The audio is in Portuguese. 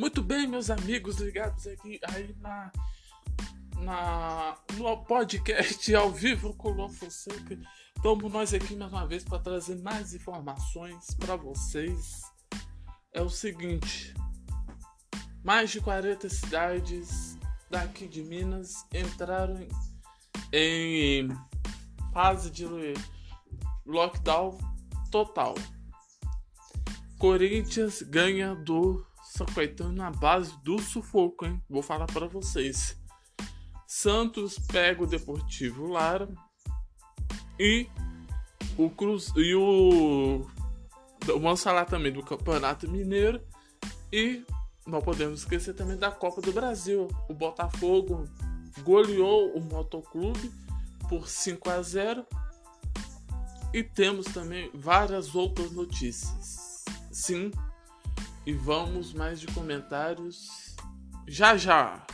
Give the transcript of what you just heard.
Muito bem, meus amigos ligados aqui aí na, na no podcast ao vivo com o Luan Fonseca. Estamos nós aqui mais uma vez para trazer mais informações para vocês. É o seguinte: mais de 40 cidades daqui de Minas entraram em fase de lockdown total. Corinthians ganha do São Caetano na base do sufoco, hein? Vou falar para vocês. Santos pega o Deportivo Lara e o Cruz e o vamos falar também do Campeonato Mineiro e não podemos esquecer também da Copa do Brasil. O Botafogo goleou o Motoclube por 5 a 0 e temos também várias outras notícias. Sim. E vamos mais de comentários já já.